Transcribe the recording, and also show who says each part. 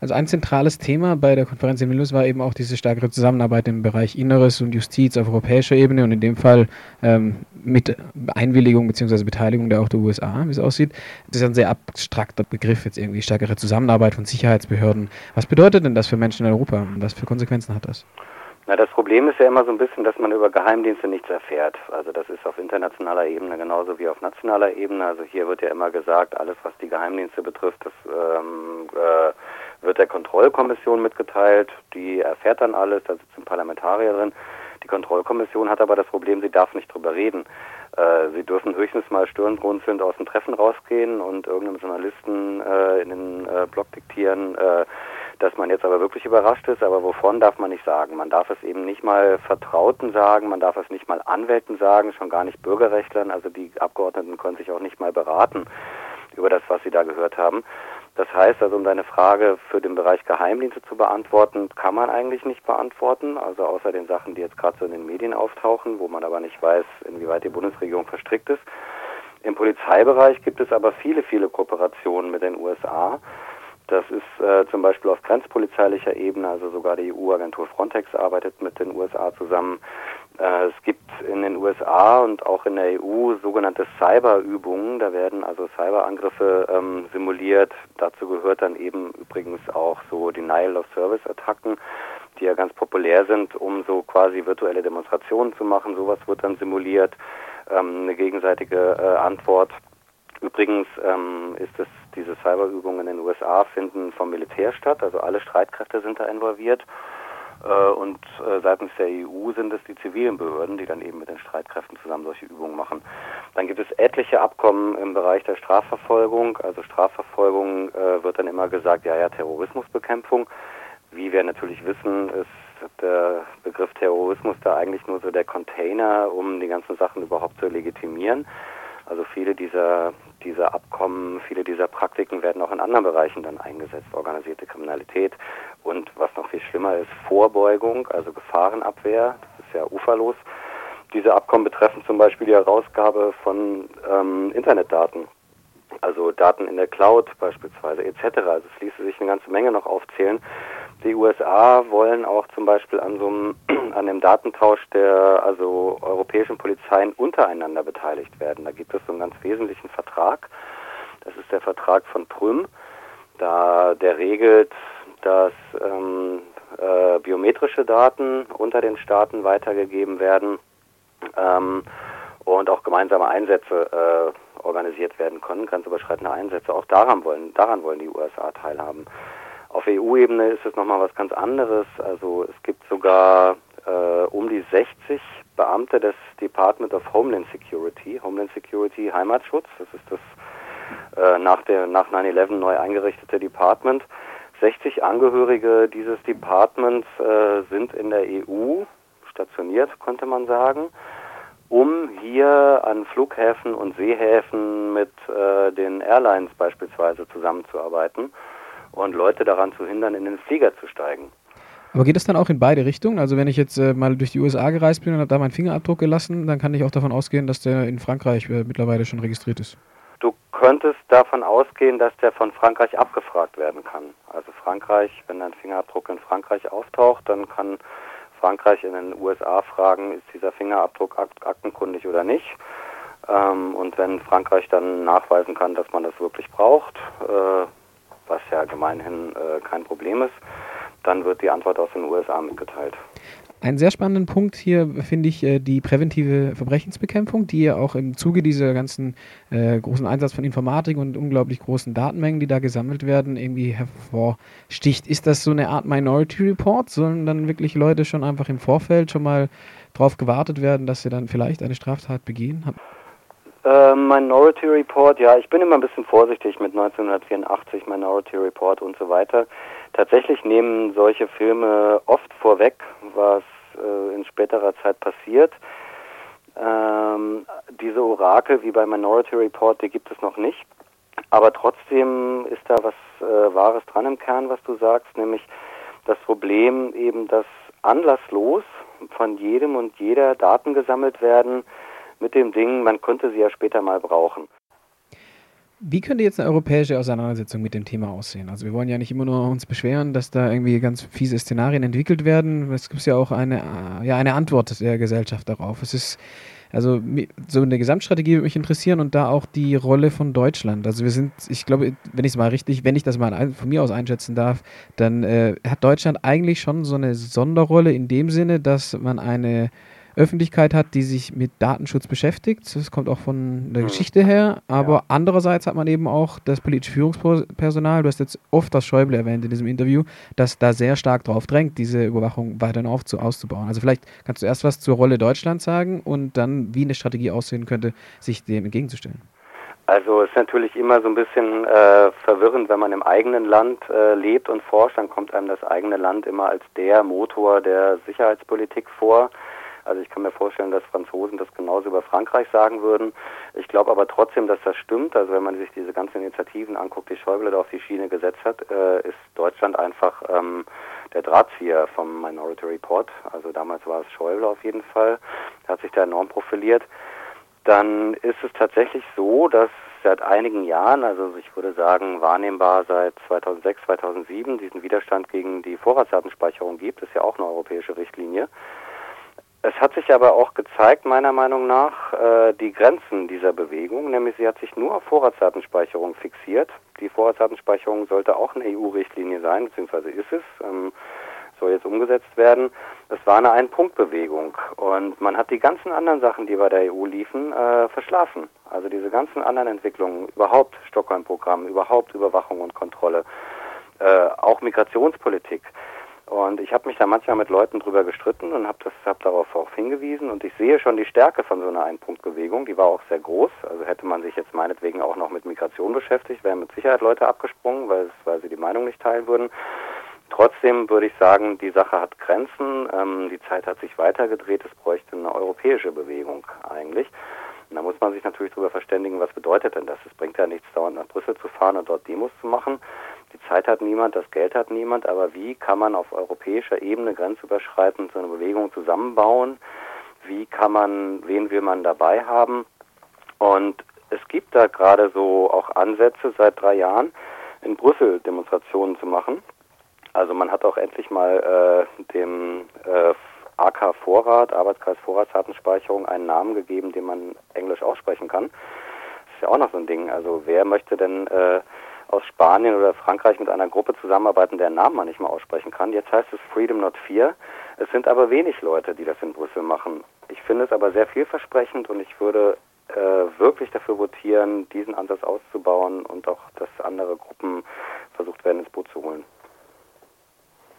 Speaker 1: Also ein zentrales Thema bei der Konferenz in Vilnius war eben auch diese stärkere Zusammenarbeit im Bereich Inneres und Justiz auf europäischer Ebene und in dem Fall ähm, mit Einwilligung bzw. Beteiligung der auch der USA, wie es aussieht. Das ist ein sehr abstrakter Begriff, jetzt irgendwie stärkere Zusammenarbeit von Sicherheitsbehörden. Was bedeutet denn das für Menschen in Europa und was für Konsequenzen hat das?
Speaker 2: Na, das Problem ist ja immer so ein bisschen, dass man über Geheimdienste nichts erfährt. Also das ist auf internationaler Ebene genauso wie auf nationaler Ebene. Also hier wird ja immer gesagt, alles was die Geheimdienste betrifft, das ähm, äh, wird der Kontrollkommission mitgeteilt. Die erfährt dann alles, da sitzen Parlamentarier drin. Die Kontrollkommission hat aber das Problem, sie darf nicht drüber reden. Äh, sie dürfen höchstens mal stirnrunzelnd aus dem Treffen rausgehen und irgendeinem Journalisten äh, in den äh, Blog diktieren, äh, dass man jetzt aber wirklich überrascht ist, aber wovon darf man nicht sagen. Man darf es eben nicht mal Vertrauten sagen, man darf es nicht mal Anwälten sagen, schon gar nicht Bürgerrechtlern. Also die Abgeordneten können sich auch nicht mal beraten über das, was sie da gehört haben. Das heißt also, um deine Frage für den Bereich Geheimdienste zu beantworten, kann man eigentlich nicht beantworten. Also außer den Sachen, die jetzt gerade so in den Medien auftauchen, wo man aber nicht weiß, inwieweit die Bundesregierung verstrickt ist. Im Polizeibereich gibt es aber viele, viele Kooperationen mit den USA. Das ist äh, zum Beispiel auf grenzpolizeilicher Ebene, also sogar die EU-Agentur Frontex arbeitet mit den USA zusammen. Äh, es gibt in den USA und auch in der EU sogenannte Cyberübungen. Da werden also Cyberangriffe ähm, simuliert. Dazu gehört dann eben übrigens auch so Denial of Service Attacken, die ja ganz populär sind, um so quasi virtuelle Demonstrationen zu machen. Sowas wird dann simuliert. Ähm, eine gegenseitige äh, Antwort. Übrigens ähm, ist es diese Cyberübungen in den USA finden vom Militär statt, also alle Streitkräfte sind da involviert. Äh, und äh, seitens der EU sind es die zivilen Behörden, die dann eben mit den Streitkräften zusammen solche Übungen machen. Dann gibt es etliche Abkommen im Bereich der Strafverfolgung. Also Strafverfolgung äh, wird dann immer gesagt, ja, ja, Terrorismusbekämpfung. Wie wir natürlich wissen, ist der Begriff Terrorismus da eigentlich nur so der Container, um die ganzen Sachen überhaupt zu legitimieren. Also viele dieser, dieser Abkommen, viele dieser Praktiken werden auch in anderen Bereichen dann eingesetzt. Organisierte Kriminalität und was noch viel schlimmer ist, Vorbeugung, also Gefahrenabwehr. Das ist ja uferlos. Diese Abkommen betreffen zum Beispiel die Herausgabe von ähm, Internetdaten, also Daten in der Cloud beispielsweise etc. Also es ließe sich eine ganze Menge noch aufzählen. Die USA wollen auch zum Beispiel an so einem, an dem Datentausch der also europäischen Polizeien untereinander beteiligt werden. Da gibt es so einen ganz wesentlichen Vertrag. Das ist der Vertrag von Prüm. Da der regelt, dass ähm, äh, biometrische Daten unter den Staaten weitergegeben werden ähm, und auch gemeinsame Einsätze äh, organisiert werden können, grenzüberschreitende Einsätze. Auch daran wollen, daran wollen die USA teilhaben. Auf EU-Ebene ist es nochmal was ganz anderes. Also es gibt sogar äh, um die 60 Beamte des Department of Homeland Security, Homeland Security Heimatschutz, das ist das äh, nach, der, nach 9-11 neu eingerichtete Department. 60 Angehörige dieses Departments äh, sind in der EU stationiert, konnte man sagen, um hier an Flughäfen und Seehäfen mit äh, den Airlines beispielsweise zusammenzuarbeiten und Leute daran zu hindern, in den Flieger zu steigen.
Speaker 1: Aber geht es dann auch in beide Richtungen? Also wenn ich jetzt äh, mal durch die USA gereist bin und habe da meinen Fingerabdruck gelassen, dann kann ich auch davon ausgehen, dass der in Frankreich äh, mittlerweile schon registriert ist.
Speaker 2: Du könntest davon ausgehen, dass der von Frankreich abgefragt werden kann. Also Frankreich, wenn dein Fingerabdruck in Frankreich auftaucht, dann kann Frankreich in den USA fragen, ist dieser Fingerabdruck akt aktenkundig oder nicht. Ähm, und wenn Frankreich dann nachweisen kann, dass man das wirklich braucht, äh, was ja gemeinhin äh, kein Problem ist, dann wird die Antwort aus den USA mitgeteilt.
Speaker 1: Einen sehr spannenden Punkt hier finde ich äh, die präventive Verbrechensbekämpfung, die ja auch im Zuge dieser ganzen äh, großen Einsatz von Informatik und unglaublich großen Datenmengen, die da gesammelt werden, irgendwie hervorsticht. Ist das so eine Art Minority Report? Sollen dann wirklich Leute schon einfach im Vorfeld schon mal darauf gewartet werden, dass sie dann vielleicht eine Straftat begehen?
Speaker 2: Äh, Minority Report, ja, ich bin immer ein bisschen vorsichtig mit 1984, Minority Report und so weiter. Tatsächlich nehmen solche Filme oft vorweg, was äh, in späterer Zeit passiert. Ähm, diese Orakel wie bei Minority Report, die gibt es noch nicht. Aber trotzdem ist da was äh, Wahres dran im Kern, was du sagst, nämlich das Problem eben, dass anlasslos von jedem und jeder Daten gesammelt werden, mit dem Ding, man könnte sie ja später mal brauchen.
Speaker 1: Wie könnte jetzt eine europäische Auseinandersetzung mit dem Thema aussehen? Also wir wollen ja nicht immer nur uns beschweren, dass da irgendwie ganz fiese Szenarien entwickelt werden. Es gibt ja auch eine, äh, ja, eine Antwort der Gesellschaft darauf. Es ist also so eine Gesamtstrategie würde mich interessieren und da auch die Rolle von Deutschland. Also wir sind, ich glaube, wenn ich es mal richtig, wenn ich das mal von mir aus einschätzen darf, dann äh, hat Deutschland eigentlich schon so eine Sonderrolle in dem Sinne, dass man eine Öffentlichkeit hat, die sich mit Datenschutz beschäftigt. Das kommt auch von der mhm. Geschichte her. Aber ja. andererseits hat man eben auch das politische Führungspersonal, du hast jetzt oft das Schäuble erwähnt in diesem Interview, das da sehr stark drauf drängt, diese Überwachung weiterhin aufzu auszubauen. Also vielleicht kannst du erst was zur Rolle Deutschlands sagen und dann, wie eine Strategie aussehen könnte, sich dem entgegenzustellen.
Speaker 2: Also es ist natürlich immer so ein bisschen äh, verwirrend, wenn man im eigenen Land äh, lebt und forscht, dann kommt einem das eigene Land immer als der Motor der Sicherheitspolitik vor. Also ich kann mir vorstellen, dass Franzosen das genauso über Frankreich sagen würden. Ich glaube aber trotzdem, dass das stimmt. Also wenn man sich diese ganzen Initiativen anguckt, die Schäuble da auf die Schiene gesetzt hat, äh, ist Deutschland einfach ähm, der Drahtzieher vom Minority Report. Also damals war es Schäuble auf jeden Fall. hat sich da enorm profiliert. Dann ist es tatsächlich so, dass seit einigen Jahren, also ich würde sagen wahrnehmbar seit 2006, 2007, diesen Widerstand gegen die Vorratsdatenspeicherung gibt. Das ist ja auch eine europäische Richtlinie. Es hat sich aber auch gezeigt, meiner Meinung nach, äh, die Grenzen dieser Bewegung, nämlich sie hat sich nur auf Vorratsdatenspeicherung fixiert. Die Vorratsdatenspeicherung sollte auch eine EU-Richtlinie sein, beziehungsweise ist es, ähm, soll jetzt umgesetzt werden. Es war eine Ein-Punkt-Bewegung und man hat die ganzen anderen Sachen, die bei der EU liefen, äh, verschlafen. Also diese ganzen anderen Entwicklungen, überhaupt Stockholm-Programm, überhaupt Überwachung und Kontrolle, äh, auch Migrationspolitik. Und ich habe mich da manchmal mit Leuten drüber gestritten und habe hab darauf auch hingewiesen. Und ich sehe schon die Stärke von so einer Einpunktbewegung. Die war auch sehr groß. Also hätte man sich jetzt meinetwegen auch noch mit Migration beschäftigt, wären mit Sicherheit Leute abgesprungen, weil, weil sie die Meinung nicht teilen würden. Trotzdem würde ich sagen, die Sache hat Grenzen. Ähm, die Zeit hat sich weitergedreht. Es bräuchte eine europäische Bewegung eigentlich. Und da muss man sich natürlich darüber verständigen, was bedeutet denn das? Es bringt ja nichts, dauernd nach Brüssel zu fahren und dort Demos zu machen. Die Zeit hat niemand, das Geld hat niemand, aber wie kann man auf europäischer Ebene grenzüberschreitend so eine Bewegung zusammenbauen? Wie kann man, wen will man dabei haben? Und es gibt da gerade so auch Ansätze seit drei Jahren, in Brüssel Demonstrationen zu machen. Also man hat auch endlich mal äh, dem äh, AK Vorrat, Arbeitskreis Vorratsdatenspeicherung, einen Namen gegeben, den man Englisch aussprechen kann. Das ist ja auch noch so ein Ding. Also wer möchte denn äh, aus Spanien oder Frankreich mit einer Gruppe zusammenarbeiten, deren Namen man nicht mehr aussprechen kann. Jetzt heißt es Freedom Not Fear. Es sind aber wenig Leute, die das in Brüssel machen. Ich finde es aber sehr vielversprechend und ich würde äh, wirklich dafür votieren, diesen Ansatz auszubauen und auch, dass andere Gruppen versucht werden, ins Boot zu holen.